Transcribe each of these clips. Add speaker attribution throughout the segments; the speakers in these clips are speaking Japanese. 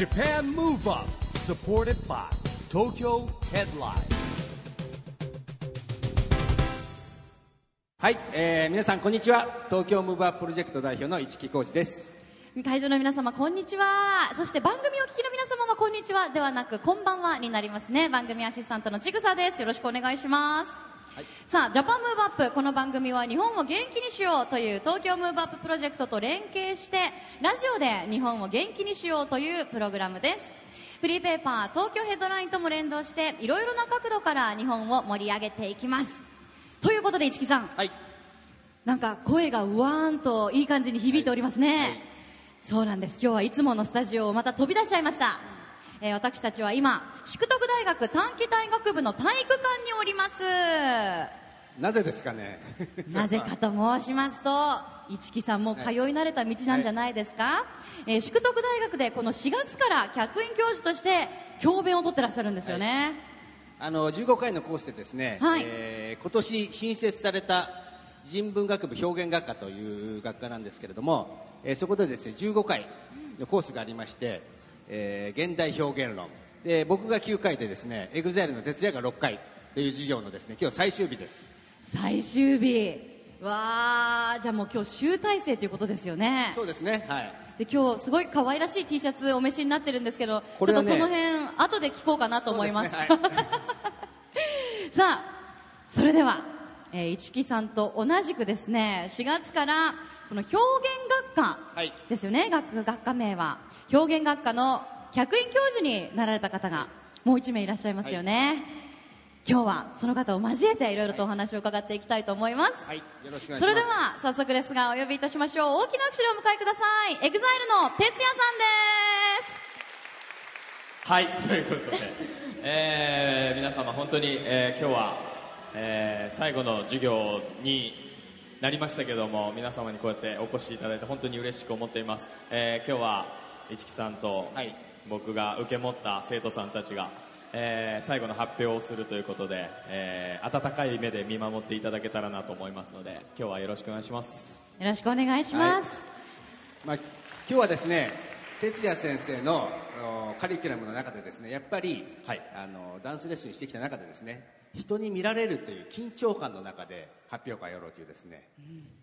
Speaker 1: Japan Move Up supported by Tokyo Headline.
Speaker 2: はい、えー皆さんこんにちは。東京ムーブアッププロジェクト代表の市木浩二です。
Speaker 3: 会場の皆様こんにちは。そして番組をお聞きの皆様はこんにちは。ではなくこんばんはになりますね。番組アシスタントのちぐさです。よろしくお願いします、さあ Japan Move Up この番組は日本を元気にしようという東京ムーブアッププロジェクトと連携してラジオで日本を元気にしようというプログラムです。フリーペーパー東京ヘッドラインとも連動していろいろな角度から日本を盛り上げていきます。ということで市木さん。
Speaker 2: はい。
Speaker 3: なんか声がうわーんといい感じに響いておりますね、そうなんです。今日はいつものスタジオをまた飛び出しちゃいました、えー私たちは今淑徳大学短期大学部の体育館におります。
Speaker 2: なぜですかね？
Speaker 3: なぜかと申しますと市木さんも通い慣れた道なんじゃないですか、えー淑徳大学でこの4月から客員教授として教鞭を取ってらっしゃるんですよね、
Speaker 2: あの15回のコースでですね、
Speaker 3: はい。
Speaker 2: えー今年新設された人文学部表現学科という学科なんですけれども、えーそこでですね15回のコースがありまして、えー現代表現論。で僕が9回でですね EXILE の徹夜が6回という授業のですね今日最終日です。
Speaker 3: 最終日。わーじゃあもう今日集大成ということですよね。
Speaker 2: そうですねはい。
Speaker 3: で今日すごい可愛らしい T シャツお召しになってるんですけど、
Speaker 2: ね
Speaker 3: ちょっとその辺後で聞こうかなと思います。
Speaker 2: ねはい。
Speaker 3: さあそれでは、えー、市木さんと同じくですね4月からこの表現学科
Speaker 2: はい。
Speaker 3: ですよね、学学科名は。表現学科の客員教授になられた方がもう1名いらっしゃいますよね、今日はその方を交えていろいろとお話を伺っていきたいと思います、
Speaker 2: はい。よろしくお願いします。
Speaker 3: それでは早速ですがお呼びいたしましょう。大きな拍手でお迎えください。EXILE の哲也さんです。
Speaker 4: はい、ということで、えー皆様本当に、えー今日は、えー最後の授業になりましたけども皆様にこうやってお越しいただいて本当に嬉しく思っています、えー今日は市木さんと
Speaker 2: はい。
Speaker 4: 僕が受け持った生徒さんたちが、えー最後の発表をするということで、えー温かい目で見守っていただけたらなと思いますので今日はよろしくお願いします。
Speaker 3: よろしくお願いします、
Speaker 2: まあ、今日はですね哲也先生のおカリキュラムの中でですねやっぱり、
Speaker 4: はい。
Speaker 2: あのダンスレッスンしてきた中でですね人に見られるという緊張感の中で発表会をやろうというですね、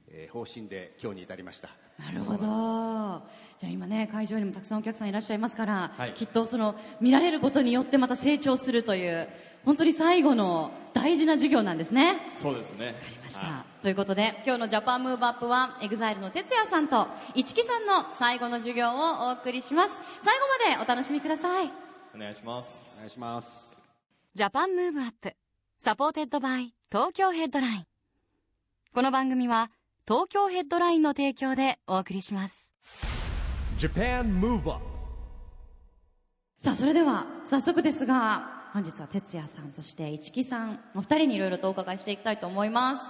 Speaker 2: えー方針で今日に至りました。
Speaker 3: なるほど。じゃあ今ね会場にもたくさんお客さんいらっしゃいますから、
Speaker 4: はい。
Speaker 3: きっとその見られることによってまた成長するという本当に最後の大事な授業なんですね。
Speaker 4: そうですね。
Speaker 3: わかりました、ということで今日のジャパンムーブアップは EXILE の哲也さんと市木さんの最後の授業をお送りします。最後までお楽しみください。
Speaker 4: お願いします。
Speaker 2: お願いします。
Speaker 3: ジャパンムーブアップsupported by Tokyo Headline。この番組は東京ヘッドラインの提供でお送りします。
Speaker 1: Japan Move Up
Speaker 3: さあそれでは早速ですが本日は哲也さんそして市木さんお二人にいろいろとお伺いしていきたいと思います。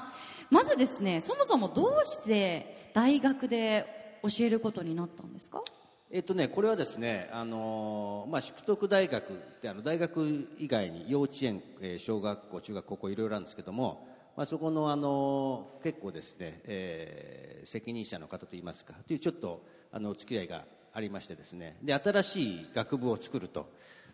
Speaker 3: まずですねそもそもどうして大学で教えることになったんですか？
Speaker 2: えっとね、これはですね、あのーまあ、淑徳大学ってあの大学以外に幼稚園、えー小学校、中学校、高校いろいろあるんですけども、まあ、そこの、あのー結構ですね、えー責任者の方といいますかというちょっとあのお付き合いがありましてですね。で新しい学部を作ると。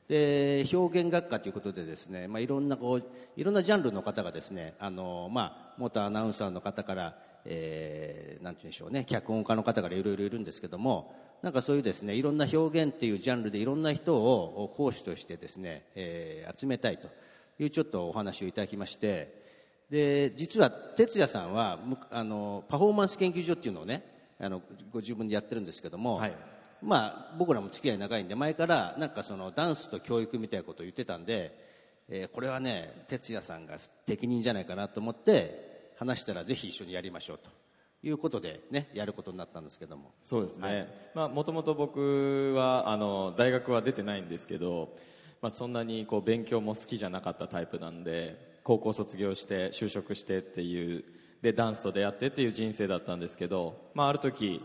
Speaker 2: で表現学科ということでですね、まあ、いろんなこういろんなジャンルの方がですねあの、まあ、元アナウンサーの方から、えーなんて言うんでしょうね脚本家の方からいろいろいるんですけどもなんかそういうですねいろんな表現っていうジャンルでいろんな人を講師としてですね、えー集めたいというちょっとお話をいただきましてで実は哲也さんはむあのパフォーマンス研究所っていうのをねあのご自分でやってるんですけども、
Speaker 4: はい。
Speaker 2: まあ、僕らも付き合い長いんで前からなんかそのダンスと教育みたいなことを言ってたんで、えーこれはね哲也さんが適任じゃないかなと思って話したらぜひ一緒にやりましょうということでねやることになったんですけども。
Speaker 4: そうですね、まあもともと僕はあの大学は出てないんですけど、まあ、そんなにこう勉強も好きじゃなかったタイプなんで高校卒業して就職してっていうでダンスと出会ってっていう人生だったんですけど、まあ、ある時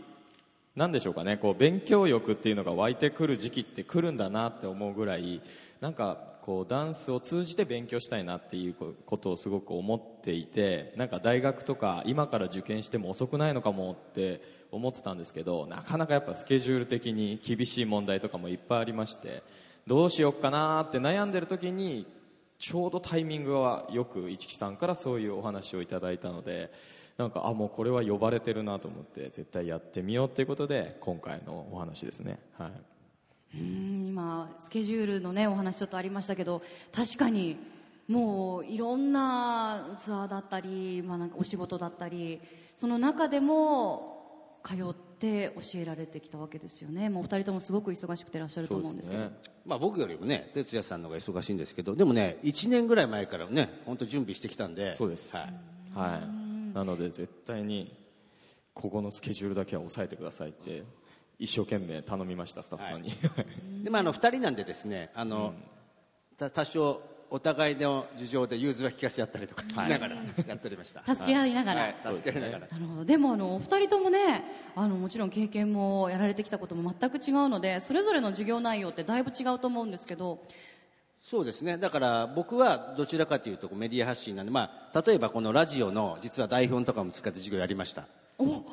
Speaker 4: なんでしょうかねこう勉強欲っていうのが湧いてくる時期って来るんだなって思うぐらいなんかこうダンスを通じて勉強したいなっていうことをすごく思っていてなんか大学とか今から受験しても遅くないのかもって思ってたんですけどなかなかやっぱスケジュール的に厳しい問題とかもいっぱいありましてどうしようかなって悩んでる時にちょうどタイミングはよく市木さんからそういうお話をいただいたのでなんかあもうこれは呼ばれてるなと思って絶対やってみようということで今回のお話ですね。はい
Speaker 3: うん今スケジュールのねお話ちょっとありましたけど確かにもういろんなツアーだったり,、まあ、なんかお仕事だったりその中でも通って教えられてきたわけですよね。もうお二人ともすごく忙しくていらっしゃると思うんですけど。
Speaker 4: ね。
Speaker 2: まあ、僕よりもね哲也さんの方が忙しいんですけどでもね1年ぐらい前からね本当準備してきたんで。
Speaker 4: そうです。
Speaker 2: はい、
Speaker 4: はい、なので絶対にここのスケジュールだけは抑えてくださいって一生懸命頼みましたスタッフさんに、
Speaker 2: でまあ、あの2人なんでですねあの、た多少お互いの事情で融通は聞かせ合ったりとかしながらやっておりました、
Speaker 3: 助け合いながら、
Speaker 2: はい。助け合いながら、
Speaker 3: なるほど。でもあのお二人ともねあのもちろん経験もやられてきたことも全く違うのでそれぞれの授業内容ってだいぶ違うと思うんですけど。
Speaker 2: そうですね。だから僕はどちらかというとメディア発信なんで、まあ、例えばこのラジオの実は台本とかも使って授業やりました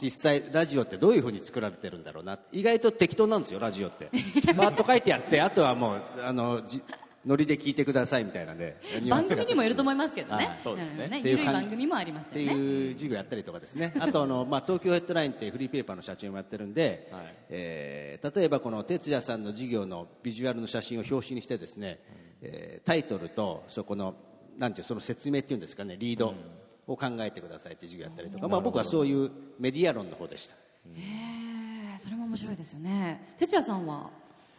Speaker 2: 実際ラジオってどういうふうに作られてるんだろうな。意外と適当なんですよラジオって。バーッと書いてやってあとはもうあのじノリで聞いてくださいみたいなんで
Speaker 3: 番組にもよると思いますけどね、
Speaker 2: はい
Speaker 4: そうですね。
Speaker 3: ん
Speaker 2: っていう感じ。
Speaker 3: 緩い番組もあります
Speaker 2: って
Speaker 3: よね
Speaker 2: いう授業やったりとかですね。あとあの、まあ、東京ヘッドラインってフリーペーパーの社長もやってるんで、
Speaker 4: はい。
Speaker 2: えー例えばこの哲也さんの授業のビジュアルの写真を表紙にしてですね、えータイトルとそこのなんていうその説明っていうんですかねリードを考えてくださいっていう授業やったりとか、まあ、僕はそういうメディア論の方でした。
Speaker 3: へえそれも面白いですよね。哲也さんは？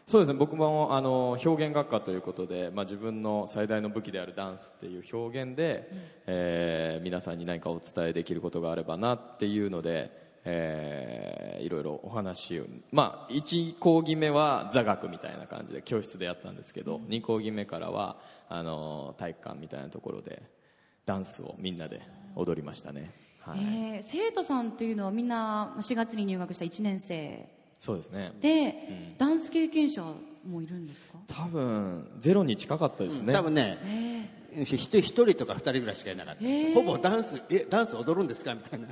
Speaker 4: そうですね僕もあの表現学科ということで、まあ、自分の最大の武器であるダンスっていう表現で、えー皆さんに何かお伝えできることがあればなっていうので、えーいろいろお話を、まあ、1講義目は座学みたいな感じで教室でやったんですけど、2講義目からはあの体育館みたいなところでダンスをみんなで踊りましたね、はい。
Speaker 3: えー生徒さんというのはみんな4月に入学した1年生。
Speaker 4: そうですね。
Speaker 3: で、ダンス経験者もいるんですか？
Speaker 4: 多分ゼロに近かったですね、
Speaker 2: 多分ね
Speaker 3: え
Speaker 2: ひ一人とか二人ぐらいしかいなかった、
Speaker 3: へー。
Speaker 2: ほぼダンスえダンス踊るんですか？みたいな。
Speaker 3: ー。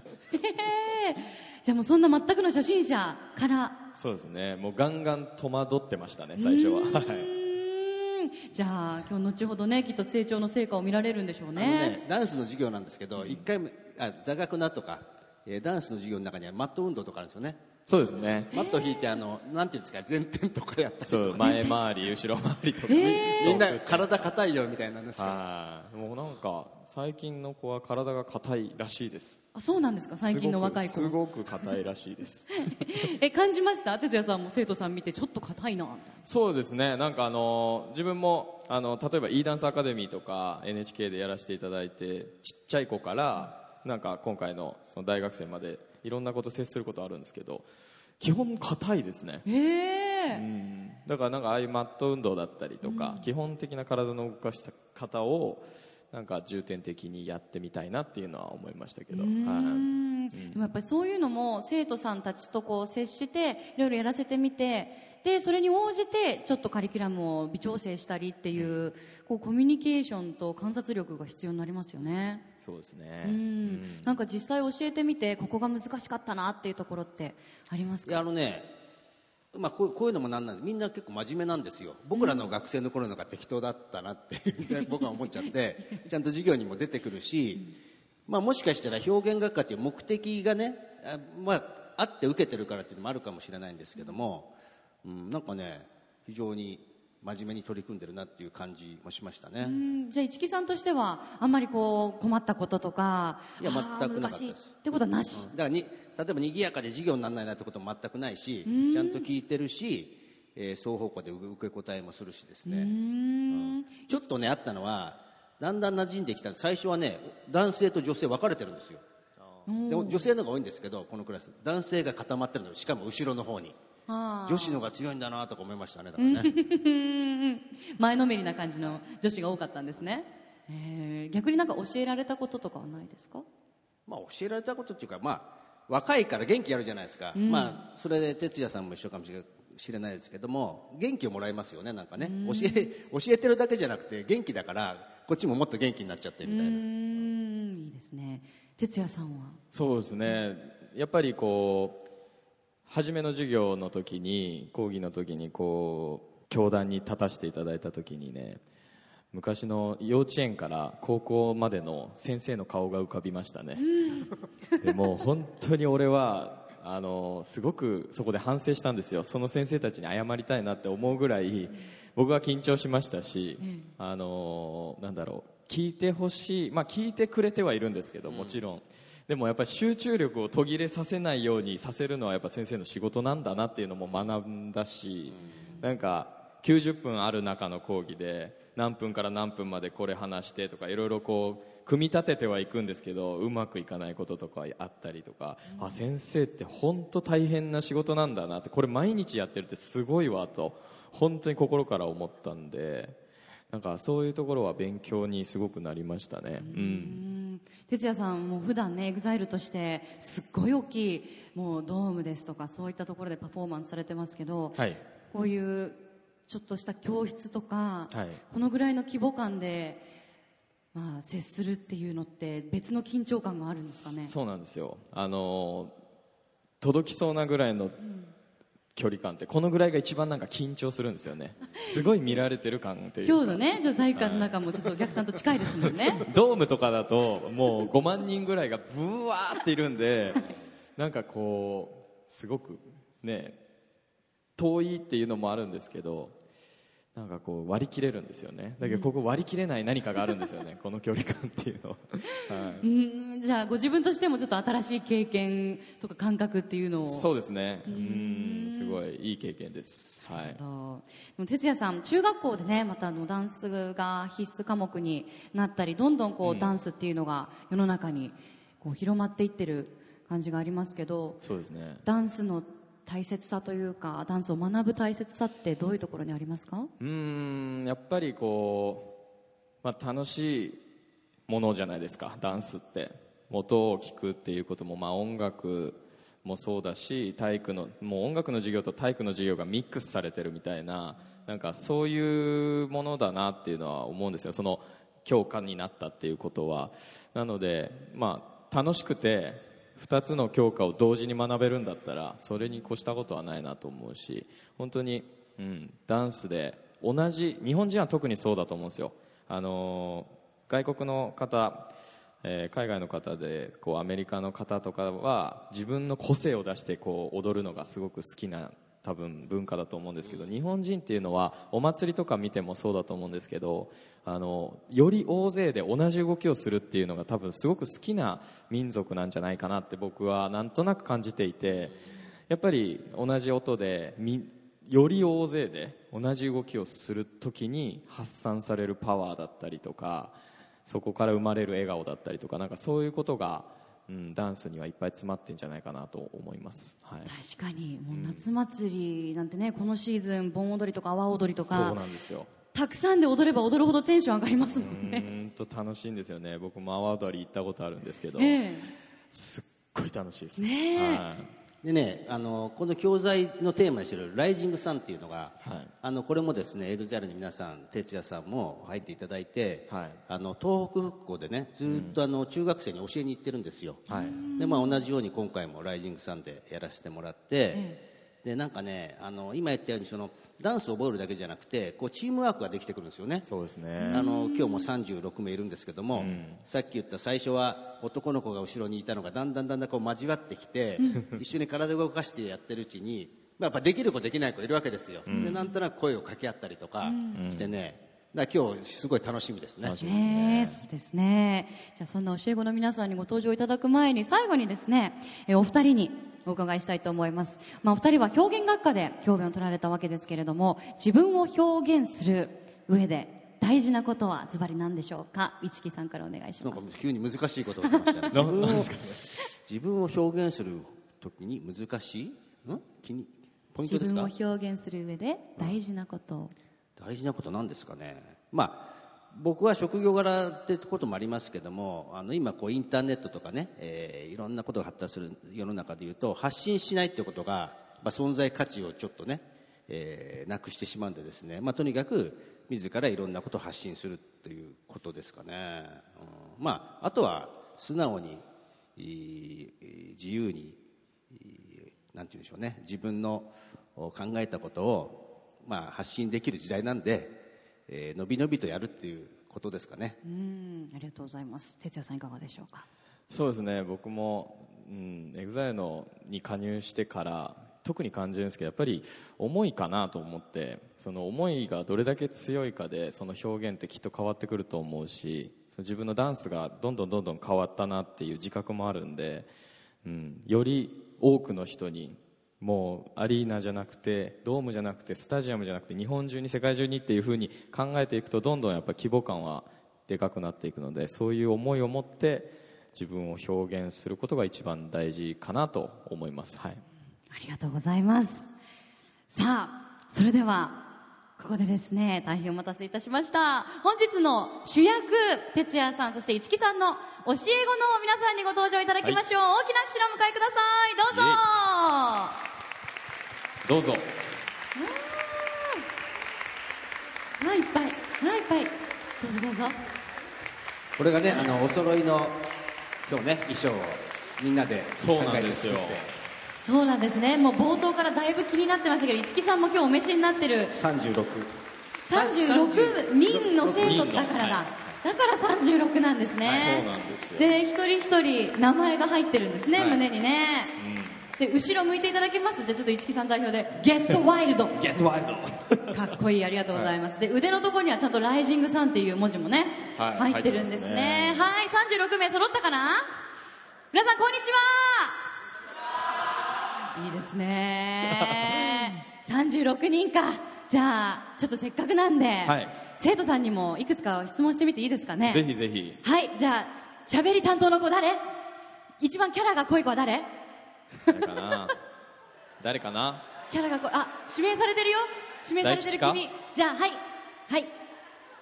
Speaker 3: じゃあもうそんな全くの初心者から。
Speaker 4: そうですね。もうガンガン戸惑ってましたね最初は。はいう
Speaker 3: ーんじゃあ今日後ほどねきっと成長の成果を見られるんでしょうね。
Speaker 2: ねダンスの授業なんですけど一回もあ座学なとか、ダンスの授業の中にはマット運動とかあるんですよね。
Speaker 4: そうですね。
Speaker 2: マット引いてあのなんていうんですか前転とかやったり
Speaker 4: そう前回り後ろ回りとか、
Speaker 2: みんな体硬いよみたいな話が
Speaker 4: はい。もうなんか最近の子は体が硬いらしいです。
Speaker 3: あそうなんですか？最近の若い子。
Speaker 4: すごく硬いらしいです。
Speaker 3: え感じました？哲也さんも生徒さん見てちょっと硬いな
Speaker 4: そうですね。なんかあの自分もあの例えば e ダンスアカデミーとか NHK でやらせていただいてちっちゃい子からなんか今回のその大学生までいろんなこと接することあるんですけど基本硬いですね。
Speaker 3: ええ。
Speaker 4: うん。だからなんかああいうマット運動だったりとか、基本的な体の動かし方をなんか重点的にやってみたいなっていうのは思いましたけど、
Speaker 3: うー
Speaker 4: はい。
Speaker 3: ん。でもやっぱりそういうのも生徒さんたちとこう接していろいろやらせてみてでそれに応じてちょっとカリキュラムを微調整したりっていうこうコミュニケーションと観察力が必要になりますよね。
Speaker 4: そうですね、
Speaker 3: うん。なんか実際教えてみてここが難しかったなっていうところってあります
Speaker 2: いや
Speaker 3: か
Speaker 2: あのねまあ、こうこういうのもなんなんです。みんな結構真面目なんですよ。僕らの学生の頃のが適当だったなって 僕は思っちゃってちゃんと授業にも出てくるし、まあ、もしかしたら表現学科っていう目的がねあ,、まあ、あって受けてるからっていうのもあるかもしれないんですけども、うん、なんかね非常に真面目に取り組んでるなっていう感じもしましたね。
Speaker 3: うんじゃあ市木さんとしてはあんまりこう困ったこととか
Speaker 2: いや全くなかった
Speaker 3: ってことはなし、
Speaker 2: だからに例えば賑やかで授業にならないなってことも全くないしちゃんと聞いてるし、えー双方向で受け答えもするしですね、うん。ちょっとねあったのはだんだん馴染んできた。最初はね男性と女性分かれてるんですよ。で女性の方が多いんですけどこのクラス。男性が固まってるのしかも後ろの方に。
Speaker 3: あ
Speaker 2: 女子の方が強いんだなとか思いましたねだからね。
Speaker 3: ー 前のめりな感じの女子が多かったんですね、えー逆になんか教えられたこととかはないですか？
Speaker 2: まあ、教えられたことっていうか、まあ、若いから元気あるじゃないですか、まあ、それで哲也さんも一緒かもしれしれないですけども元気をもらえますよねなんかね。教え教えてるだけじゃなくて元気だからこっちももっと元気になっちゃってみたいな。
Speaker 3: うん。いいですね。哲也さんは？
Speaker 4: そうですね。やっぱりこう初めの授業の時に講義の時にこう教壇に立たせていただいた時にね昔の幼稚園から高校までの先生の顔が浮かびましたね、でもう本当に俺はあのすごくそこで反省したんですよ。その先生たちに謝りたいなって思うぐらい僕は緊張しましたし、あのなんだろう聞いてほしい、まあ、聞いてくれてはいるんですけどもちろん、でもやっぱり集中力を途切れさせないようにさせるのはやっぱ先生の仕事なんだなっていうのも学んだし、なんか90分ある中の講義で何分から何分までこれ話してとかいろいろこう組み立ててはいくんですけどうまくいかないこととかあったりとか、あ先生って本当大変な仕事なんだなってこれ毎日やってるってすごいわと本当に心から思ったんでなんかそういうところは勉強にすごくなりましたね。うん。
Speaker 3: うん。哲也さんも普段ね EXILE としてすっごい大きいもうドームですとかそういったところでパフォーマンスされてますけど、
Speaker 4: はい。
Speaker 3: こういうちょっとした教室とか、
Speaker 4: はい。
Speaker 3: このぐらいの規模感で、まあ、接するっていうのって別の緊張感があるんですかね？
Speaker 4: そうなんですよ。あの届きそうなぐらいの距離感ってこのぐらいが一番なんか緊張するんですよね。すごい見られてる感っていう。か
Speaker 3: 今日のねちょっと体育館の中もちょっとお客さんと近いですもんね。
Speaker 4: ドームとかだともう5万人ぐらいがブワーっているんでなんかこうすごくね遠いっていうのもあるんですけどなんかこう割り切れるんですよね。だけどここ割り切れない何かがあるんですよね。この距離感っていうのは、はい、
Speaker 3: うん。じゃあご自分としてもちょっと新しい経験とか感覚っていうのを。
Speaker 4: そうですね。うん。すごいいい経験です。はい。
Speaker 3: とでも哲也さん中学校でねまたあのダンスが必須科目になったりどんどんこう、ダンスっていうのが世の中にこう広まっていってる感じがありますけど
Speaker 4: そうですね。
Speaker 3: ダンスの大切さというかダンスを学ぶ大切さってどういうところにありますか？
Speaker 4: うんやっぱりこう、まあ、楽しいものじゃないですかダンスって。音を聞くっていうことも、まあ、音楽もそうだし体育のもう音楽の授業と体育の授業がミックスされてるみたいななんかそういうものだなっていうのは思うんですよ。その教科になったっていうことは。なので、まあ、楽しくて2つの教科を同時に学べるんだったらそれに越したことはないなと思うし本当に、うん、ダンスで同じ日本人は特にそうだと思うんですよ。あの外国の方、えー海外の方でこうアメリカの方とかは自分の個性を出してこう踊るのがすごく好きな多分文化だと思うんですけど日本人っていうのはお祭りとか見てもそうだと思うんですけどあのより大勢で同じ動きをするっていうのが多分すごく好きな民族なんじゃないかなって僕はなんとなく感じていてやっぱり同じ音でみより大勢で同じ動きをするときに発散されるパワーだったりとかそこから生まれる笑顔だったりとかなんかそういうことが、うん、ダンスにはいっぱい詰まってんじゃないかなと思います、はい、
Speaker 3: 確かに。もう夏祭りなんてねこのシーズン盆踊りとか阿波踊りと
Speaker 4: そう
Speaker 3: か
Speaker 4: なんですよ。
Speaker 3: たくさんで踊れば踊るほどテンション上がりますもん
Speaker 4: う
Speaker 3: ね、
Speaker 4: ーんと楽しいんですよね。僕も阿波踊り行ったことあるんですけど、
Speaker 3: え。
Speaker 4: すっごい楽しいです。
Speaker 3: ねえ。
Speaker 4: はい
Speaker 2: でねあのこの教材のテーマにしてる「ライジングサン」っていうのが、
Speaker 4: はい。
Speaker 2: あのこれもですね EXILE に皆さん哲也さんも入っていただいて、
Speaker 4: はい。
Speaker 2: あの東北復興でねずっとあの中学生に教えに行ってるんですよ、
Speaker 4: はい。
Speaker 2: でまあ、同じように今回も「ライジングサン」でやらせてもらって、でなんかねあの今言ったようにそのダンスを覚えるだけじゃなくてこうチームワークができてくるんですよね。
Speaker 4: そうですね。
Speaker 2: あの今日も36名いるんですけども、さっき言った最初は男の子が後ろにいたのがだんだんだんだんこう交わってきて、一緒に体を動かしてやってるうちに、まあ、やっぱできる子できない子いるわけですよ、でなんとなく声を掛け合ったりとかしてね、だから今日すごい楽しみですね。
Speaker 4: 楽しみです
Speaker 3: ね。
Speaker 4: ね
Speaker 3: えそうですね。じゃあそんな教え子の皆さんにご登場いただく前に最後にですねえお二人にお伺いしたいと思います、まあ、お二人は表現学科で教鞭を取られたわけですけれども自分を表現する上で大事なことはズバリ何でしょうか？市木さんからお願いし
Speaker 2: なんか
Speaker 3: ます
Speaker 2: 急に難しいことが出ましたね。自分を自分を表現する時に難しい？ん？気にポイントです
Speaker 3: 自分を
Speaker 2: か
Speaker 3: 表現する上で大事なこと。
Speaker 2: 大事なことなんですかね。まあ僕は職業柄ってこともありますけどもあの今こうインターネットとかね、えーいろんなことが発達する世の中でいうと発信しないってことが、まあ、存在価値をちょっとね、えーなくしてしまうんでですね、まあ、とにかく自らいろんなことを発信するということですかね、うん。まあ、あとは素直に自由にいなんて言うんでしょうね。自分の考えたことを、まあ、発信できる時代なんで、えー、のびのびとやるっていうことですかね。
Speaker 3: うんありがとうございます。哲也さんいかがでしょうか？
Speaker 4: そうですね。僕も、うん、 EXILE のに加入してから特に感じるんですけどやっぱり思いかなと思ってその思いがどれだけ強いかでその表現ってきっと変わってくると思うしその自分のダンスがどんどんどんどん変わったなっていう自覚もあるんで、うん、より多くの人にもうアリーナじゃなくてドームじゃなくてスタジアムじゃなくて日本中に世界中にっていうふうに考えていくとどんどんやっぱ規模感はでかくなっていくのでそういう思いを持って自分を表現することが一番大事かなと思います、はい、
Speaker 3: ありがとうございます。さあそれではここでですね大変お待たせいたしました。本日の主役哲也さんそして市木さんの教え子の皆さんにご登場いただきましょう、大きな拍手でお迎えください。どうぞ
Speaker 4: どうぞ。
Speaker 3: はいいっぱい。はいいっぱい。どうぞどうぞ。
Speaker 2: これがねあのお揃いの今日ね衣装をみんなで
Speaker 4: そうなんですよ。
Speaker 3: そうなんですね。もう冒頭からだいぶ気になってましたけど市木さんも今日お召しになってる。
Speaker 2: 作って36
Speaker 3: 36人の生徒だからだ、
Speaker 4: はい。
Speaker 3: だから36なんですね、
Speaker 4: そうなんですよ。
Speaker 3: で一人一人名前が入ってるんですね、
Speaker 4: はい。
Speaker 3: 胸にね、で後ろ向いていただけます？じゃあちょっと市木さん代表で「ゲットワイルド」
Speaker 2: ゲットワイルド
Speaker 3: かっこいいありがとうございます、で腕のところにはちゃんと「ライジングサン」っていう文字もね、
Speaker 4: はい
Speaker 3: 入ってるんですね。はい36名揃ったかな？皆さんこんにちは。いいですね。36人か。じゃあちょっとせっかくなんで、
Speaker 4: はい。
Speaker 3: 生徒さんにもいくつか質問してみていいですかね？
Speaker 4: ぜひぜひ。
Speaker 3: はいじゃあ喋り担当の子誰？一番キャラが濃い子は誰？
Speaker 4: 誰かな？誰かな？
Speaker 3: キャラがこうあ指名されてるよ。指名されてる君。じゃあはい。はい。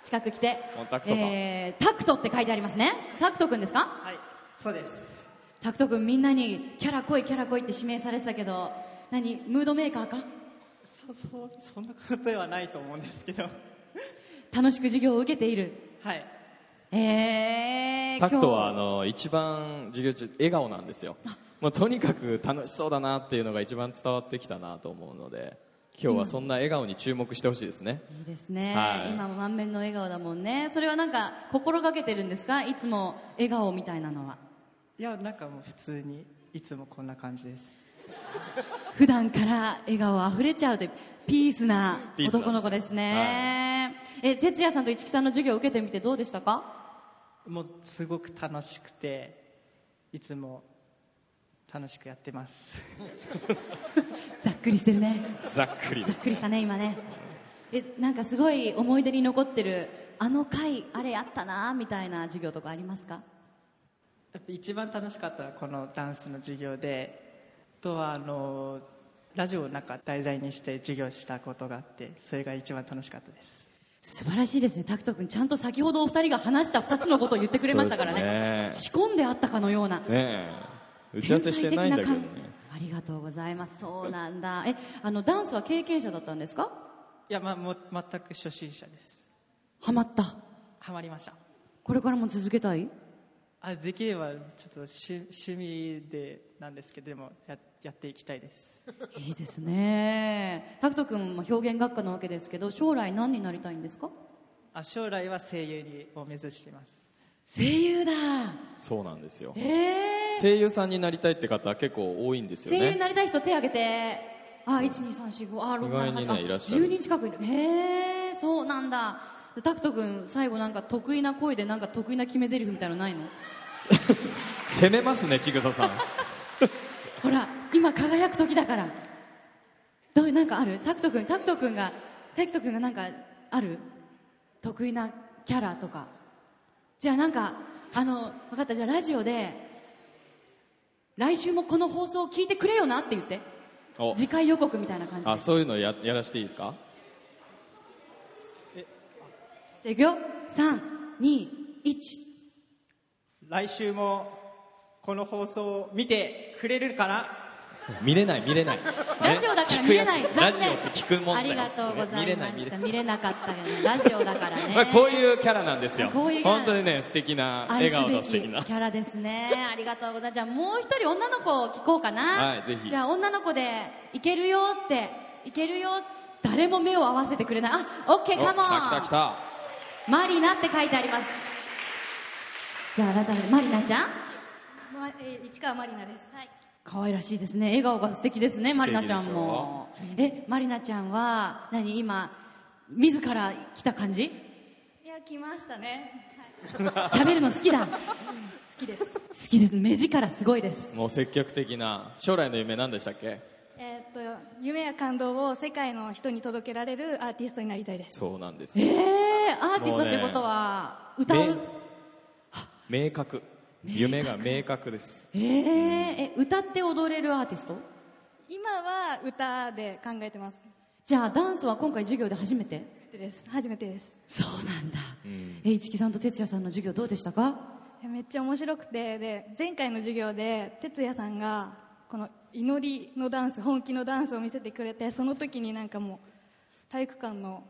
Speaker 3: 近く来て。
Speaker 4: コンタクトか。
Speaker 3: えータクトって書いてありますね。タクトくんですか？
Speaker 5: はい、そうです。
Speaker 3: タクトくんみんなにキャラ濃いキャラ濃いって指名されてたけど何ムードメーカーか？
Speaker 5: そ、そう、そんなことではないと思うんですけど。
Speaker 3: 楽しく授業を受けている。
Speaker 5: はい。
Speaker 3: えー、
Speaker 4: タクトはあ
Speaker 3: 今
Speaker 4: の一番授業中笑顔なんですよもうとにかく楽しそうだなっていうのが一番伝わってきたなと思うので今日はそんな笑顔に注目してほしいですね、
Speaker 3: 日いいですね、
Speaker 4: はい。
Speaker 3: 今も満面の笑顔だもんね。それはなんか心がけてるんですか？いつも笑顔みたいなのは。い
Speaker 5: や、なんかもう普通に、いつもこんな感じです。
Speaker 3: 普段から笑顔あふれちゃうというピースな
Speaker 4: ピースなんです。
Speaker 3: 男の子ですね、え哲也さんと市木さんの授業を受けてみてどうでしたか？
Speaker 5: もうすごく楽しくて、いつも楽しくやってます。
Speaker 3: ざっくりしてるね。
Speaker 4: ざっくり。
Speaker 3: ざっくりしたね今ね。えなんかすごい思い出に残ってるあの回あれやったなみたいな授業とかありますか？
Speaker 5: やっぱ一番楽しかったのはこのダンスの授業で、あとはあの、ラジオをなんか題材にして授業したことがあって、それが一番楽しかったです。
Speaker 3: 素晴らしいですね。タクト君ちゃんと先ほどお二人が話した2つのことを言ってくれましたからね。
Speaker 4: そうです
Speaker 3: 仕込んであったかのような。
Speaker 4: ねえ打ち合わせしてないんだけどね
Speaker 3: ありがとうございます。そうなんだ。えあのダンスは経験者だったんですか？
Speaker 5: いや、まあ、もう全く初心者です。
Speaker 3: ハマった？
Speaker 5: ハマりました。
Speaker 3: これからも続けたい？
Speaker 5: あできればちょっと趣趣味でなんですけどでもややっていきたいです。
Speaker 3: いいですね。タクト君も表現学科なわけですけど将来何になりたいんですか？
Speaker 5: あ将来は声優にを目指しています。
Speaker 3: 声優だ。
Speaker 4: そうなんですよ。
Speaker 3: え
Speaker 4: 声優さんになりたいって方結構多いんですよ
Speaker 3: 声優に
Speaker 4: ね
Speaker 3: なりたい人手挙げて。あ1234あ6
Speaker 4: 意外にねいらっしゃる。
Speaker 3: 10人近くいる。へえそうなんだ。でタクト君最後なんか得意な声でなんか得意な決め台詞みたいなのないの？
Speaker 4: 攻めますねちぐささん。
Speaker 3: ほら今輝く時だから。どうなんかある？タクト君タクト君がタクト君がなんかある？得意なキャラとか。じゃあなんかあの分かった。じゃあラジオで来週もこの放送を聞いてくれよなって言って。
Speaker 4: お。
Speaker 3: 次回予告みたいな感じで。
Speaker 4: あそういうのややらしていいですか？
Speaker 3: じゃあいくよ。321
Speaker 5: 来週もこの放送を見てくれるかな？
Speaker 4: 見れない見れない、ね
Speaker 3: ラジオだから見れない
Speaker 4: ラジオって聞くもんだよ。
Speaker 3: ありがとうござ
Speaker 4: 見れ
Speaker 3: いました
Speaker 4: ない見れない。
Speaker 3: 見れなかったけどラジオだからね。
Speaker 4: まあ、こういうキャラなんですよ。
Speaker 3: こういうキャラ。
Speaker 4: 本当にね素敵な笑顔の素敵な。
Speaker 3: キャラですね。ありがとうございます。じゃあもう一人女の子を聞こうかな。
Speaker 4: はいぜひ。
Speaker 3: じゃあ女の子でいけるよっていけるよ誰も目を合わせてくれない。あオッケーカモン。
Speaker 4: お来た来た来た。
Speaker 3: マリナって書いてあります。じゃあ改めてマリナちゃん。
Speaker 6: まえー市川まりなです。はい。
Speaker 3: 可愛らしいですね。笑顔が素敵ですねマリナちゃんも。えマリナちゃんは何？今自ら来た感じ？
Speaker 6: いや来ましたね。
Speaker 3: 喋るの好きだ。好
Speaker 6: 好きです。
Speaker 3: きです。目力すごいです。
Speaker 4: もう積極的な将来の夢何でしたっけ？
Speaker 6: えーっと夢や感動を世界の人に届けられるアーティストになりたいです。
Speaker 4: そうなんです
Speaker 3: え
Speaker 4: よ。
Speaker 3: えアーティストということは歌う？
Speaker 4: 明確夢が明確です。
Speaker 3: えーえ歌って踊れるアーティスト？
Speaker 6: 今は歌で考えてます。
Speaker 3: じゃあダンスは今回授業で初めて？
Speaker 6: です。初めてです。
Speaker 3: そうなんだ、え市木さんと哲也さんの授業どうでしたか？
Speaker 6: えめっちゃ面白くて。で前回の授業で哲也さんがこの祈りのダンス本気のダンスを見せてくれてその時になんかもう体育館の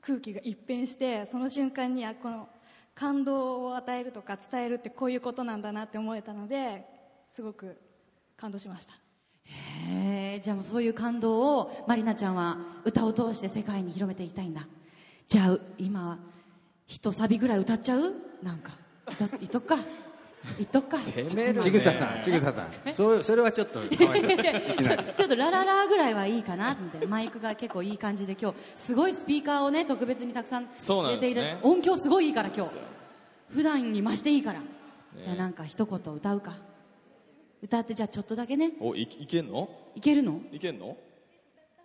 Speaker 6: 空気が一変してその瞬間にあこの感動を与えるとか伝えるってこういうことなんだなって思えたのですごく感動しました。
Speaker 3: へえじゃあもうそういう感動をまりなちゃんは歌を通して世界に広めていきたいんだ。じゃあ今一サビぐらい歌っちゃう？なんか歌っとくか。言っとくか。
Speaker 4: 攻めるね。
Speaker 2: ちぐささんちぐささん。そうそれはちょっと
Speaker 3: ちょっとラララぐらいはいいかなって。マイクが結構いい感じで今日。すごいスピーカーをね特別にたくさん
Speaker 4: そうなん
Speaker 3: 入れている、
Speaker 4: ですね
Speaker 3: 音響すごいいいから今日。普段に増していいから、じゃあなんか一言歌うか。歌ってじゃあちょっとだけね。
Speaker 4: おいいけんの？
Speaker 3: いけるの？
Speaker 4: いけんの？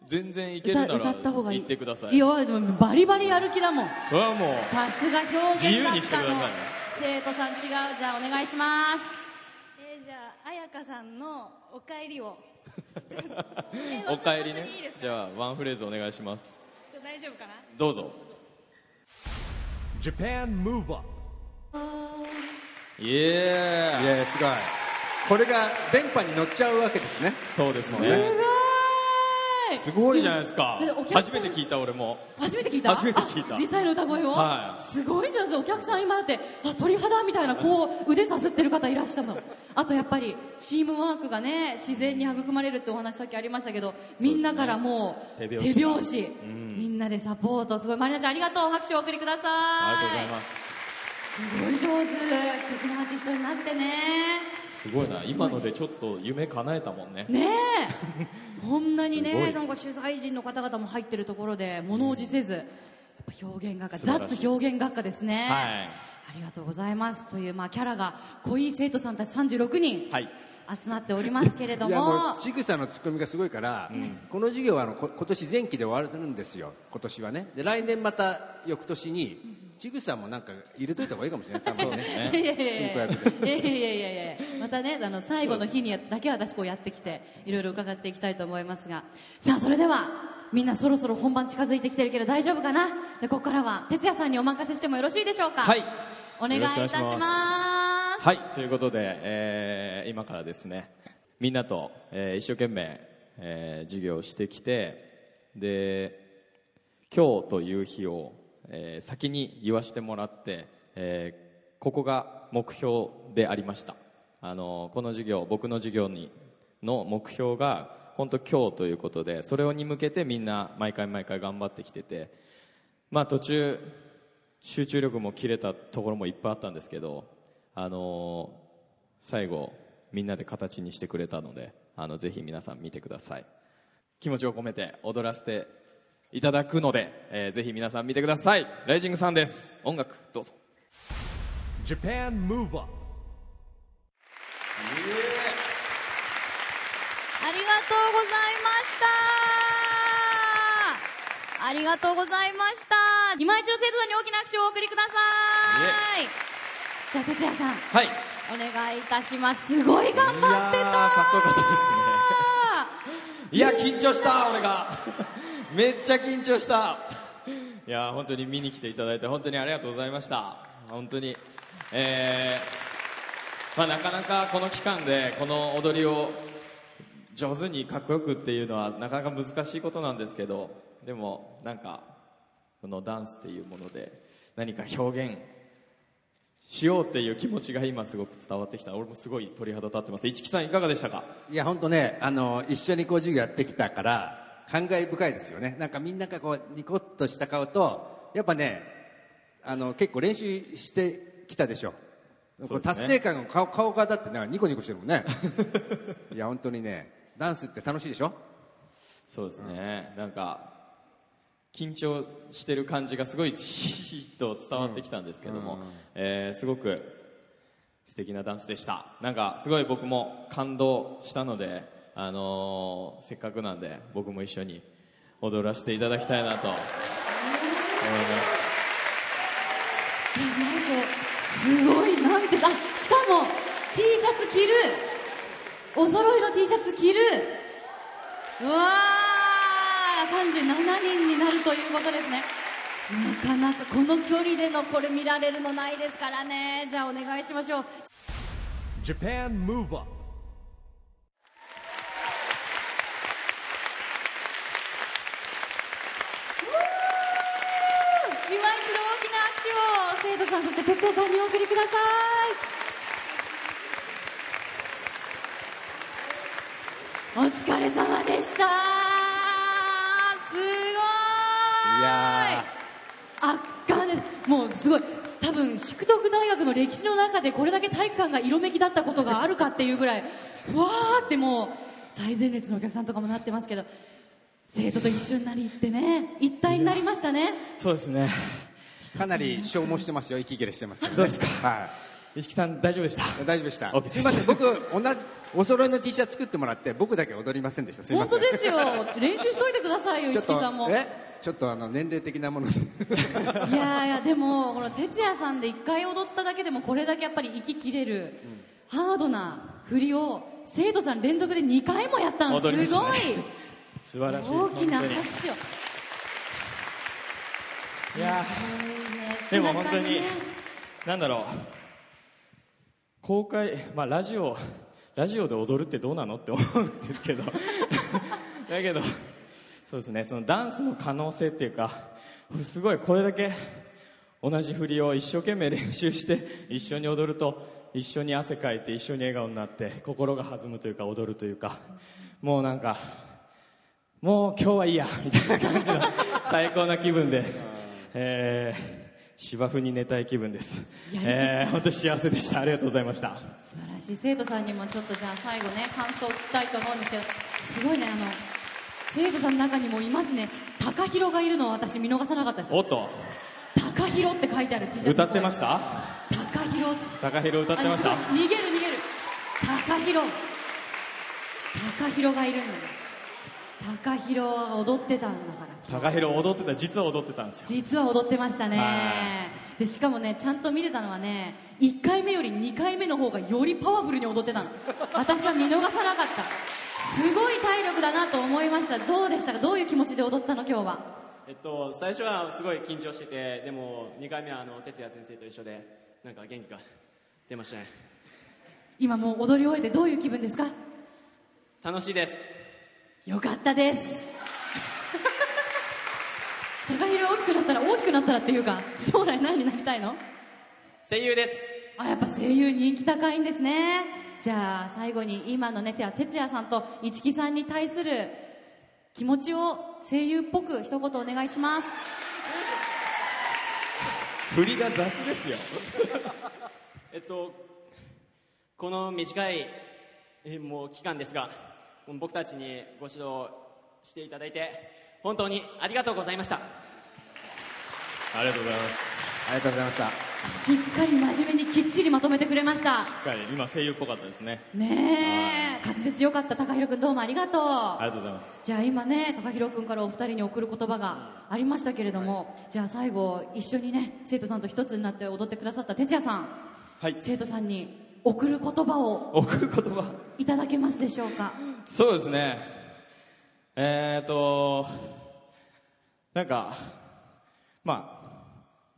Speaker 4: 全然いけるな
Speaker 3: 歌
Speaker 4: ら
Speaker 3: 歌った方がいい。
Speaker 4: 言ってください。
Speaker 3: いやでもバリバリやる気だもん。
Speaker 4: それはもう
Speaker 3: さすが表現
Speaker 4: 自由
Speaker 3: 学科の
Speaker 4: にしてくださいね
Speaker 3: 生徒さん違う？じゃあお願いします。
Speaker 6: えーじゃあ彩香さんの「おかえり」を。
Speaker 4: おかえりね。じゃあワンフレーズお願いします。
Speaker 6: ちょっと大丈夫かな？
Speaker 4: どうぞ。
Speaker 1: Japan Move Up
Speaker 4: イエー
Speaker 2: いやすごい。これが電波に乗っちゃうわけですね。
Speaker 4: そうですね
Speaker 3: すごい
Speaker 4: じゃないですか。初めて聞いた俺も。
Speaker 3: 初めて聞いた？
Speaker 4: 初めて聞いた。
Speaker 3: あ実際の歌声を、
Speaker 4: はい。
Speaker 3: すごいじゃんお客さん今だって。あ鳥肌みたいなこう腕さすってる方いらっしゃるの。あとやっぱりチームワークがね自然に育まれるってお話さっきありましたけどみんなからもう
Speaker 4: 手拍子。が
Speaker 3: 拍子みんなでサポート。すごい。マリナちゃんありがとう。拍手をお送りください。
Speaker 4: ありがとうございます。
Speaker 3: すごい上手。素敵なアーティストになってね
Speaker 4: すごいな。今のでちょっと夢叶えたもんね。
Speaker 3: ねえ。こんなにねなんか取材陣の方々も入ってるところで物おじせず、やっぱ表現学科雑表現学科ですね、
Speaker 4: はい。
Speaker 3: ありがとうございます。という、まあ、キャラが濃い生徒さんたち36人
Speaker 4: はい。
Speaker 3: 集まっておりますけれども。
Speaker 2: いやもうちぐさのツッコミがすごいから、この授業はあのこ今年前期で終わるんですよ。今年はね。で来年また翌年にちぐさもなんか入れといた方がいいかもしれない。多分ね。
Speaker 3: いやいやいやいや。いやまたねあの最後の日にだけは私こうやってきていろいろ伺っていきたいと思いますが。さあそれではみんなそろそろ本番近づいてきてるけど大丈夫かな。じゃあここからは哲也さんにお任せしてもよろしいでしょうか。
Speaker 4: はい。
Speaker 3: お願いいたします。
Speaker 4: はい。ということで、えー今からですねみんなと、えー一生懸命、えー授業をしてきてで今日という日を、えー先に言わせてもらって、えーここが目標でありました。あのこの授業僕の授業にの目標が本当今日ということでそれに向けてみんな毎回毎回頑張ってきててまあ途中集中力も切れたところもいっぱいあったんですけど、あの最後みんなで形にしてくれたのであのぜひ皆さん見てください。気持ちを込めて踊らせていただくので、えーぜひ皆さん見てください。ライジングさんです。音楽どうぞ。
Speaker 1: Japan Move Up
Speaker 3: ありがとうございました。ありがとうございました。今一度生徒さんに大きな拍手をお送りください。じゃあ哲也さん。
Speaker 4: はい。
Speaker 3: お願いいたします。すごい頑張って
Speaker 4: いやーかっこよかったですね。いや緊張した俺がめっちゃ緊張した。いや本当に見に来ていただいて本当にありがとうございました。本当に。えーまあ、なかなかこの期間でこの踊りを上手にかっこよくっていうのはなかなか難しいことなんですけどでもなんかこのダンスっていうもので何か表現しようっていう気持ちが今すごく伝わってきた。俺もすごい鳥肌立ってます。市木さんいかがでしたか？
Speaker 2: いや本当ねあの一緒にこう授業やってきたから感慨深いですよね。なんかみんながこうニコッとした顔とやっぱねあの結構練習してきたでしょ。
Speaker 4: そうですね。
Speaker 2: 達成感が顔顔がだってねニコニコしてるもんね。いや本当にねダンスって楽しいでしょ？
Speaker 4: そうですね、なんか緊張してる感じがすごいひしひしと伝わってきたんですけども、えーすごく素敵なダンスでした。なんかすごい僕も感動したので、あのーせっかくなんで僕も一緒に踊らせていただきたいなと思います。
Speaker 3: いなんかすごいなんてあしかも T シャツ着るお揃いの T シャツ着るうわー37人になるということですね。なかなかこの距離でのこれ見られるのないですからね。じゃあお願いしましょう。
Speaker 1: Japan Move Up
Speaker 3: 今一度大きな拍手を生徒さんそして哲也さんにお送りください。お疲れ様でした。すごい
Speaker 2: い。や
Speaker 3: 圧巻でもうすごい多分淑徳大学の歴史の中でこれだけ体育館が色めきだったことがあるかっていうぐらいふわーってもう最前列のお客さんとかもなってますけど生徒と一緒になりってね一体になりましたね
Speaker 7: そうですね
Speaker 2: かなり消耗してますよ。息切れしてますけど、ね、
Speaker 7: どうですか？
Speaker 2: は
Speaker 7: 石木さん大丈夫でした？
Speaker 2: い大丈夫でした。
Speaker 7: す
Speaker 2: すいません。僕同じお揃いの T シャツ作ってもらって僕だけ踊りませんでした。すいません。
Speaker 3: 本当ですよ。練習しといてくださいよ
Speaker 2: ちょっと
Speaker 3: 市木さんも。
Speaker 2: ちょっとあの年齢的なもので。
Speaker 3: やいやでもこの哲也さんで1回踊っただけでもこれだけやっぱり息切れる、ハードな振りを生徒さん連続で2回もやったのすごい、
Speaker 7: 踊りましたね。素晴らしいです
Speaker 3: 大きな拍手を。
Speaker 7: いやでも本当になんだろう。公開まあラジオラジオで踊るってどうなのって思うんですけど。だけどそうですね。そのダンスの可能性っていうかすごいこれだけ同じ振りを一生懸命練習して一緒に踊ると一緒に汗かいて一緒に笑顔になって心が弾むというか踊るというか。もうなんかもう今日はいいやみたいな感じの最高な気分で、えー芝生に寝たい気分です。えー本当に幸せでした。ありがとうございました。
Speaker 3: 素晴らしい。生徒さんにもちょっとじゃあ最後ね感想を聞きたいと思うんですけどすごいねあの生徒さんの中にもいますね。高弘がいるのを私見逃さなかったです
Speaker 7: おっと。
Speaker 3: 高弘って書いてある T シャツ
Speaker 7: 歌ってました？
Speaker 3: 高弘
Speaker 7: 高弘歌ってました？
Speaker 3: 逃げる逃げる。高弘高弘がいるんだよ高弘は踊ってたんだから
Speaker 7: 高弘踊ってた実は踊ってたんですよ。
Speaker 3: 実は踊ってました
Speaker 7: は
Speaker 3: ねでしかもねちゃんと見てたのはね1回目より2回目の方がよりパワフルに踊ってたの。私は見逃さなかった。すごい体力だなと思いました。どうでしたか？どういう気持ちで踊ったの？今日は。
Speaker 8: えっと、最初はすごい緊張しててでも2回目はあの哲也先生と一緒でなんか元気が出ましたね。
Speaker 3: 今もう踊り終えてどういう気分ですか？
Speaker 8: 楽しいです。
Speaker 3: よかったです高弘大きくなったら大きくなったらっていうか将来何になりたいの？
Speaker 8: 声優です。
Speaker 3: あやっぱ声優人気高いんですね。じゃあ最後に今のねて哲也さんと市木さんに対する気持ちを声優っぽく一言お願いします。
Speaker 7: 振りが雑ですよ。
Speaker 8: えっとこの短いえもう期間ですが僕たちにご指導していただいて本当にありがとうございました
Speaker 7: ありがとうございます。
Speaker 2: ありがとうございました。
Speaker 3: しっかり真面目にきっちりまとめてくれました。
Speaker 7: しっかり今声優っぽかったですね。
Speaker 3: ねえ。滑舌よかった。高弘君どうもありがとう。
Speaker 7: ありがとうございます。
Speaker 3: じゃあ今ね高弘君からお二人に送る言葉がありましたけれども、じゃあ最後一緒にね生徒さんと一つになって踊ってくださった哲也さん。
Speaker 7: はい。
Speaker 3: 生徒さんに送る言葉を
Speaker 7: 送る言葉？
Speaker 3: いただけますでしょうか？
Speaker 7: そうですね。えー、っとなんかまあ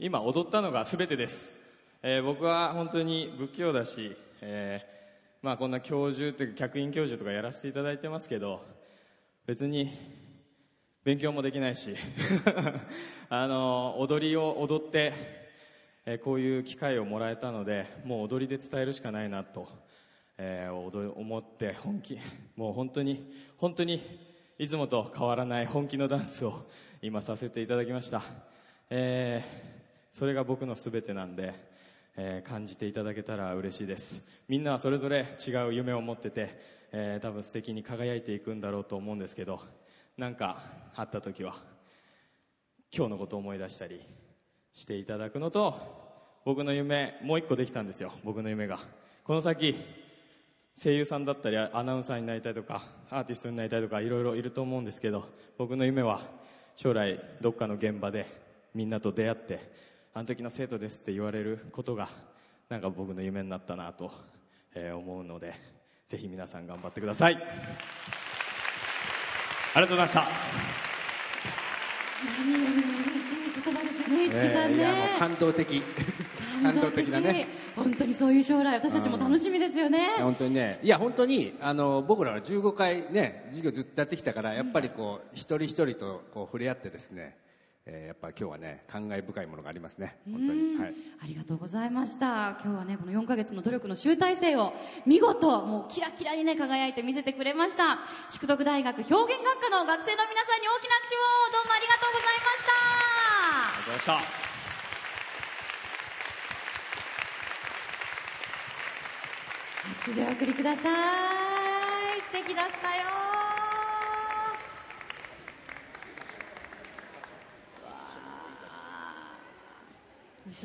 Speaker 7: 今踊ったのが全てです、えー僕は本当に不器用だし、えー
Speaker 4: まあこんな教授というか客員教授とかやらせていただいてますけど別に勉強もできないし あの踊りを踊って、えーこういう機会をもらえたのでもう踊りで伝えるしかないなと、えー思って本気もう本当に本当にいつもと変わらない本気のダンスを今させていただきました、えーそれが僕の全てなんで、えー感じていただけたら嬉しいです。みんなはそれぞれ違う夢を持ってて、えー多分素敵に輝いていくんだろうと思うんですけどなんかあった時は今日のことを思い出したりしていただくのと僕の夢もう一個できたんですよ僕の夢が。この先声優さんだったりアナウンサーになりたいとかアーティストになりたいとかいろいろいると思うんですけど僕の夢は将来どっかの現場でみんなと出会ってあの時の生徒ですって言われることがなんか僕の夢になったなと、えー思うのでぜひ皆さん頑張ってくださいありがとうございました
Speaker 3: 何よりも嬉しい言葉ですよね、市木さんね。
Speaker 2: いやもう感動的 感動的だね。
Speaker 3: 本当にそういう将来、私たちも楽しみですよね。
Speaker 2: 本当にねいや本当にあの僕らは15回ね授業ずっとやってきたからやっぱりこう一人一人とこう触れ合ってですね、えーやっぱ今日はね感慨深いものがありますね本当にはい
Speaker 3: ありがとうございました。今日はね、この4ヶ月の努力の集大成を見事、もうキラキラにね、輝いて見せてくれました。淑徳大学表現学科の学生の皆さんに大きな拍手をどうもありがとうございました。
Speaker 4: ありがとうございました
Speaker 3: 拍手でお送りください。素敵だったよ。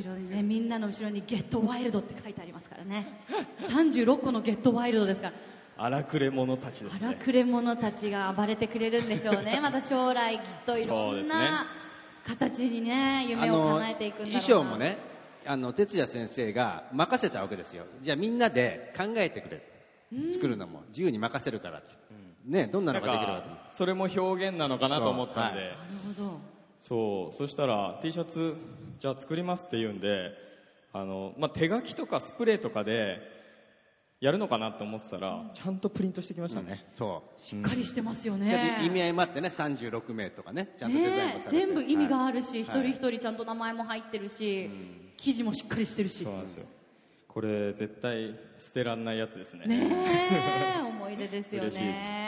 Speaker 3: 後ろにね、みんなの後ろにゲットワイルドって書いてありますからね。36個のゲットワイルドですから。
Speaker 4: 荒くれ者たちです
Speaker 3: 荒
Speaker 4: ね
Speaker 3: くれ者たちが暴れてくれるんでしょうね。また将来きっといろ
Speaker 4: ん
Speaker 3: な形にね、
Speaker 2: あ
Speaker 3: 夢を
Speaker 2: の
Speaker 3: 叶えていくんだろうな。
Speaker 2: 衣装もねあの哲也先生が任せたわけですよじゃあみんなで考えてくれ作るのも自由に任せるからって、ねどんなのができるかと思って
Speaker 4: それも表現なのかなと思ったんで、
Speaker 3: なるほど。
Speaker 4: そうそしたら T シャツじゃあ作りますって言うんであの、まあ、手書きとかスプレーとかでやるのかなと思ってたら、ちゃんとプリントしてきましたね、
Speaker 2: そう。
Speaker 3: しっかりしてますよね。
Speaker 2: と。意味合いもあってね36名とかねちゃんとデザイン
Speaker 3: ね
Speaker 2: もされて、
Speaker 3: 全部意味があるし、
Speaker 2: はい。
Speaker 3: 一人一人ちゃんと名前も入ってるし、記事もしっかりしてるし。
Speaker 4: そうなんですよ。これ絶対捨てらんないやつですね。
Speaker 3: ねえ思い出ですよ
Speaker 4: 嬉しい
Speaker 3: ね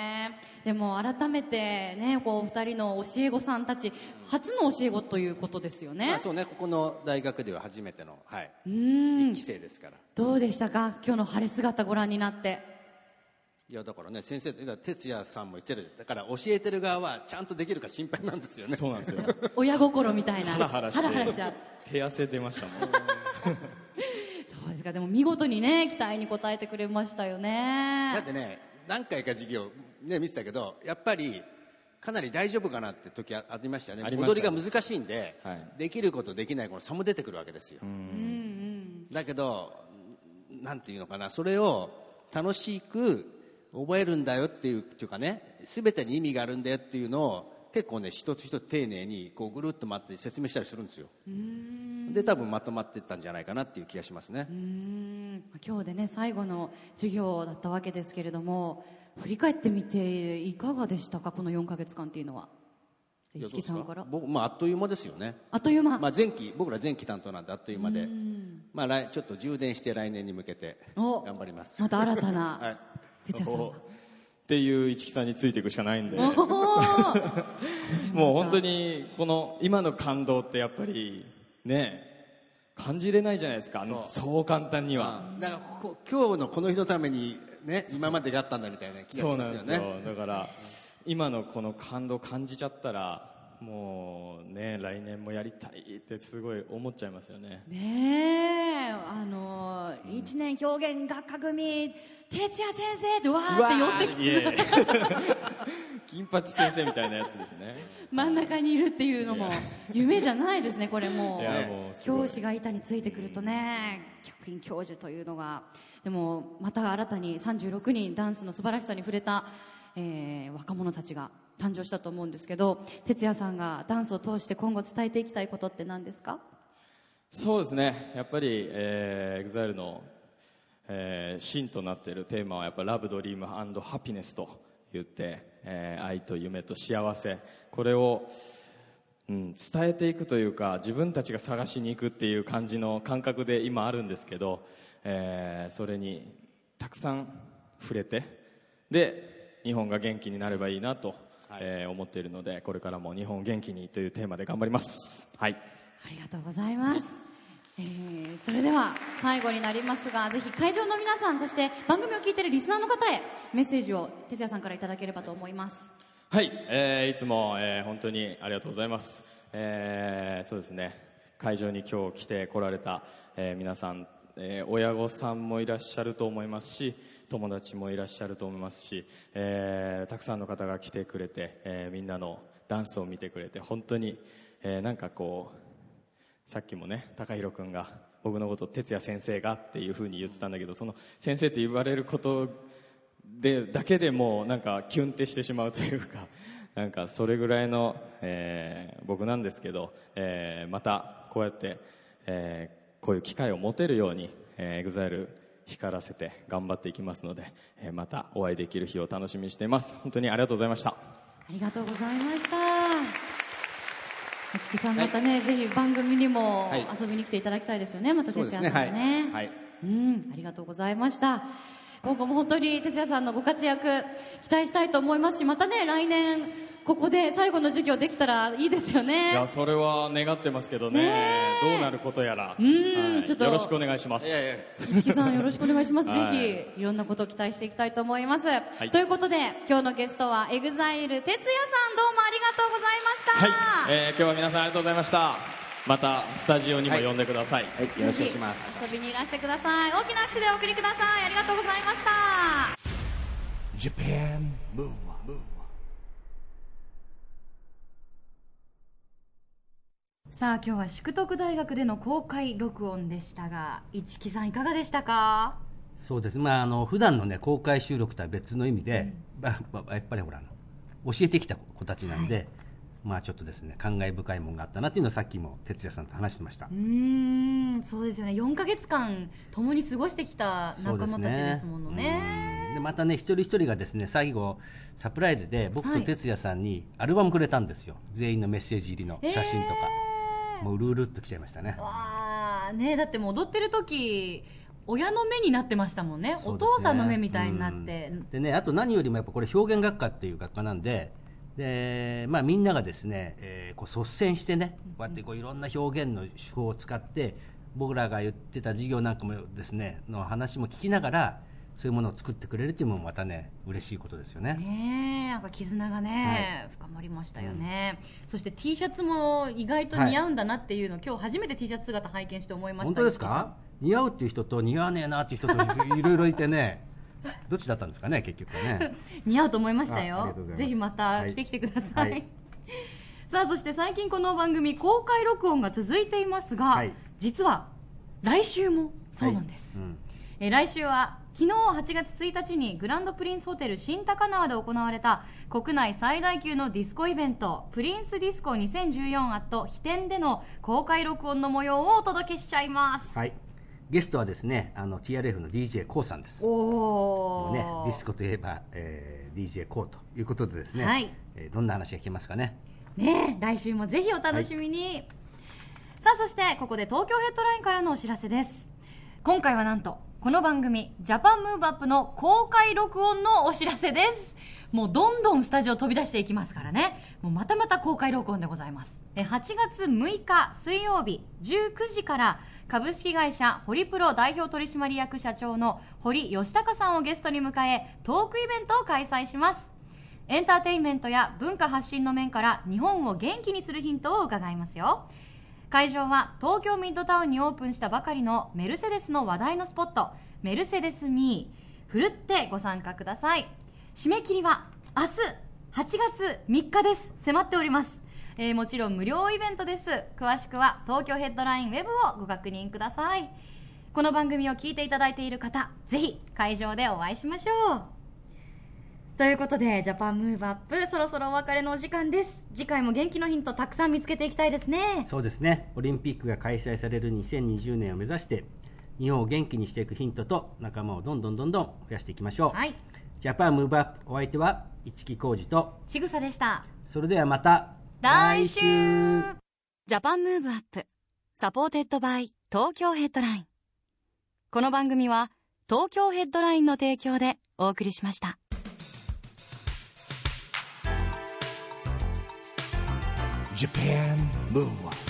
Speaker 3: でも改めてねこう二人の教え子さんたち初の教え子ということですよね。
Speaker 2: まあ、そうねここの大学では初めての、はい、
Speaker 3: うん。
Speaker 2: 一期生ですから。
Speaker 3: どうでしたか？今日の晴れ姿ご覧になって。
Speaker 2: いやだからね先生だから哲也さんも言ってるだから教えてる側はちゃんとできるか心配なんですよね。
Speaker 4: そうなんですよ。
Speaker 3: 親心みたいな。
Speaker 4: ハラハラして
Speaker 3: ハラハラしちゃう。
Speaker 4: 手汗出ましたもん。
Speaker 3: そうですか。でも見事にね期待に応えてくれましたよね。
Speaker 2: だってね何回か授業、ね、見てたけどやっぱりかなり大丈夫かなって時あありましたよね。
Speaker 4: ありました
Speaker 2: 踊りが難しいんで、
Speaker 4: はい。
Speaker 2: できることできないこの差も出てくるわけですよ、だけどなんていうのかなそれを楽しく覚えるんだよっていうっていうかね全てに意味があるんだよっていうのを結構ね一つ一つ丁寧にこうぐるっと回って説明したりするんですよ。で多分まとまっていったんじゃないかなっていう気がしますね。
Speaker 3: うん。今日でね最後の授業だったわけですけれども振り返ってみていかがでしたかこの4ヶ月間っていうのは？石木さんから？
Speaker 2: 僕、まあ、あっという間ですよね。
Speaker 3: あっという間、
Speaker 2: まあ、前期僕ら前期担当なんであっという間で、まあ、来ちょっと充電して来年に向けて
Speaker 3: お
Speaker 2: 頑張ります。
Speaker 3: また新た
Speaker 2: は
Speaker 3: ない。哲也さんは
Speaker 4: っていう市木さんについていくしかないんで。もう本当にこの今の感動ってやっぱりね感じれないじゃないですか。
Speaker 2: そう。
Speaker 4: そう簡単には、
Speaker 2: だからここ今日のこの日のためにね今までがあったんだみたいな気がし
Speaker 4: そう
Speaker 2: ますよ
Speaker 4: なんですよ。
Speaker 2: ね
Speaker 4: だから今のこの感動感じちゃったらもうね来年もやりたいってすごい思っちゃいますよね。
Speaker 3: ねえあのー一年表現学科組哲也先生ってわーって呼んできて
Speaker 4: 金八先生みたいなやつですね。
Speaker 3: 真ん中にいるっていうのも夢じゃないですねこれも。う教師が板についてくるとね客員教授というのが。でもまた新たに36人ダンスの素晴らしさに触れた、えー若者たちが誕生したと思うんですけど哲也さんがダンスを通して今後伝えていきたいことって何ですか？
Speaker 4: そうですね。やっぱり、えー、EXILE の、えー芯となっているテーマはやっぱラブドリームハピネスと言って、えー愛と夢と幸せ。これを、うん、伝えていくというか自分たちが探しに行くっていう感じの感覚で今あるんですけど、えーそれにたくさん触れてで日本が元気になればいいなと、えー思っているのでこれからも日本を元気にというテーマで頑張ります。はい。
Speaker 3: ありがとうございます。それでは最後になりますが、ぜひ会場の皆さん、そして番組を聞いているリスナーの方へメッセージを哲也さんからいただければと思います。
Speaker 4: はい、えーいつも、えー本当にありがとうございます、えーそうですね会場に今日来て来られた、えー皆さん、えー親御さんもいらっしゃると思いますし友達もいらっしゃると思いますし、えーたくさんの方が来てくれて、えーみんなのダンスを見てくれて本当に、えーなんかこうさっきもね高弘君が僕のこと哲也先生がっていうふうに言ってたんだけどその先生って言われることでだけでもうなんかキュンってしてしまうというか なんかそれぐらいの、えー僕なんですけど、えーまたこうやって、えーこういう機会を持てるように、えー、EXILE 光らせて頑張っていきますので、えーまたお会いできる日を楽しみにしています本当にありがとうございました
Speaker 3: ありがとうございました。市木さん、またね、ぜひ番組にも
Speaker 9: はい
Speaker 3: 遊びに来ていただきたいですよね、また哲也さんもね。うん、ありがとうございました。今後も本当に哲也さんのご活躍期待したいと思いますし、またね、来年、ここで最後の授業できたらいいですよ
Speaker 4: い
Speaker 3: ね。
Speaker 4: やそれは願ってますけどね。
Speaker 3: ねえ。
Speaker 4: どうなることやら、
Speaker 3: ん
Speaker 4: はい。
Speaker 3: ちょっと。
Speaker 4: よろしくお願いします。
Speaker 3: 市木さんよろしくお願いします。
Speaker 4: はい。
Speaker 3: ぜひいろんなことを期待していきたいと思います。
Speaker 4: い。
Speaker 3: ということで今日のゲストは EXILE 哲也さん。どうもありがとうございました。
Speaker 4: はい、えー今日は皆さんありがとうございました。またスタジオにも呼んでください、
Speaker 9: はい、よろしくお願いします。
Speaker 3: 遊びにいらしてください。大きな拍手でお送りください。ありがとうございました。
Speaker 1: Japan Move Up, Move Up.
Speaker 3: さあ今日は淑徳大学での公開録音でしたが、市木さんいかがでしたか？
Speaker 2: そうです。まああの普段のね公開収録とは別の意味で、まあまあやっぱりほら教えてきた子たちなんで、まあちょっとですね感慨深いものがあったなっていうのはさっきも哲也さんと話してました、
Speaker 3: うーん、そうですよね。4ヶ月間共に過ごしてきた仲間たちですものね。
Speaker 2: うん。でまたね一人一人がですね最後サプライズで僕
Speaker 3: はい。
Speaker 2: と哲也さんにアルバムくれたんですよ、全員のメッセージ入りの写真とか、もううるうるっときちゃいましたね。
Speaker 3: わあねだってもう踊ってる時親の目になってましたもんね。
Speaker 2: ね。
Speaker 3: 父さんの目みたいになって、
Speaker 2: うん。でねあと何よりもやっぱこれ表現学科っていう学科なんでで、まあ、みんながですね、えーこう率先してねこうやってこういろんな表現の手法を使って僕らが言ってた授業なんかもですねの話も聞きながらそういうものを作ってくれるっていうのもまたね嬉しいことですよね。
Speaker 3: ねえなんか絆がね、深まりましたよね、そして T シャツも意外と似合うんだなっていうの、今日初めて T シャツ姿拝見して思いました。
Speaker 2: 本当ですか？似合うっていう人と似合わねえなっていう人とい ろいろいてね。どっちだったんですかね結局はね。
Speaker 3: 似合うと思いましたよ。ぜひまた着てきてください、
Speaker 2: はい。
Speaker 3: さあそして最近この番組公開録音が続いていますが、
Speaker 2: はい。
Speaker 3: 実は来週もそうなんです、
Speaker 2: はいうん。
Speaker 3: えー来週は昨日8月1日にグランドプリンスホテル新高輪で行われた国内最大級のディスコイベントプリンスディスコ2014アット飛天での公開録音の模様をお届けしちゃいます、
Speaker 2: はい。ゲストはですねあの TRF の d j k o さんです。
Speaker 3: おお
Speaker 2: ね、ディスコといえば、えー、DJ コーということでですね、
Speaker 3: はい。
Speaker 2: えーどんな話が聞けますかね？
Speaker 3: ねえ来週もぜひお楽しみに、さあそしてここで東京ヘッドラインからのお知らせです。今回はなんとこの番組ジャパンムーブアップの公開録音のお知らせです。もうどんどんスタジオ飛び出していきますからね。もうまたまた公開録音でございます。8月6日水曜日19時から株式会社ホリプロ代表取締役社長の堀吉隆さんをゲストに迎えトークイベントを開催します。エンターテインメントや文化発信の面から日本を元気にするヒントを伺いますよ。会場は東京ミッドタウンにオープンしたばかりのメルセデスの話題のスポットメルセデスミーふるってご参加ください。締め切りは明日8月3日です。迫っております。えーもちろん無料イベントです。詳しくは東京ヘッドラインウェブをご確認ください。この番組を聞いていただいている方ぜひ会場でお会いしましょう。ということで、ジャパンムーブアップ、そろそろお別れのお時間です。次回も元気のヒントたくさん見つけていきたいですね。
Speaker 2: そうですね、オリンピックが開催される2020年を目指して、日本を元気にしていくヒントと仲間をどんどんどんどん増やしていきましょう、
Speaker 3: はい。
Speaker 2: ジャパンムーブアップお相手は市木浩二と
Speaker 3: ちぐさでした。
Speaker 2: それではまた
Speaker 3: 来週。 Japan Move Up supported by 東京ヘッドライン。この番組は東京ヘッドラインの提供でお送りしました。
Speaker 1: Japan Move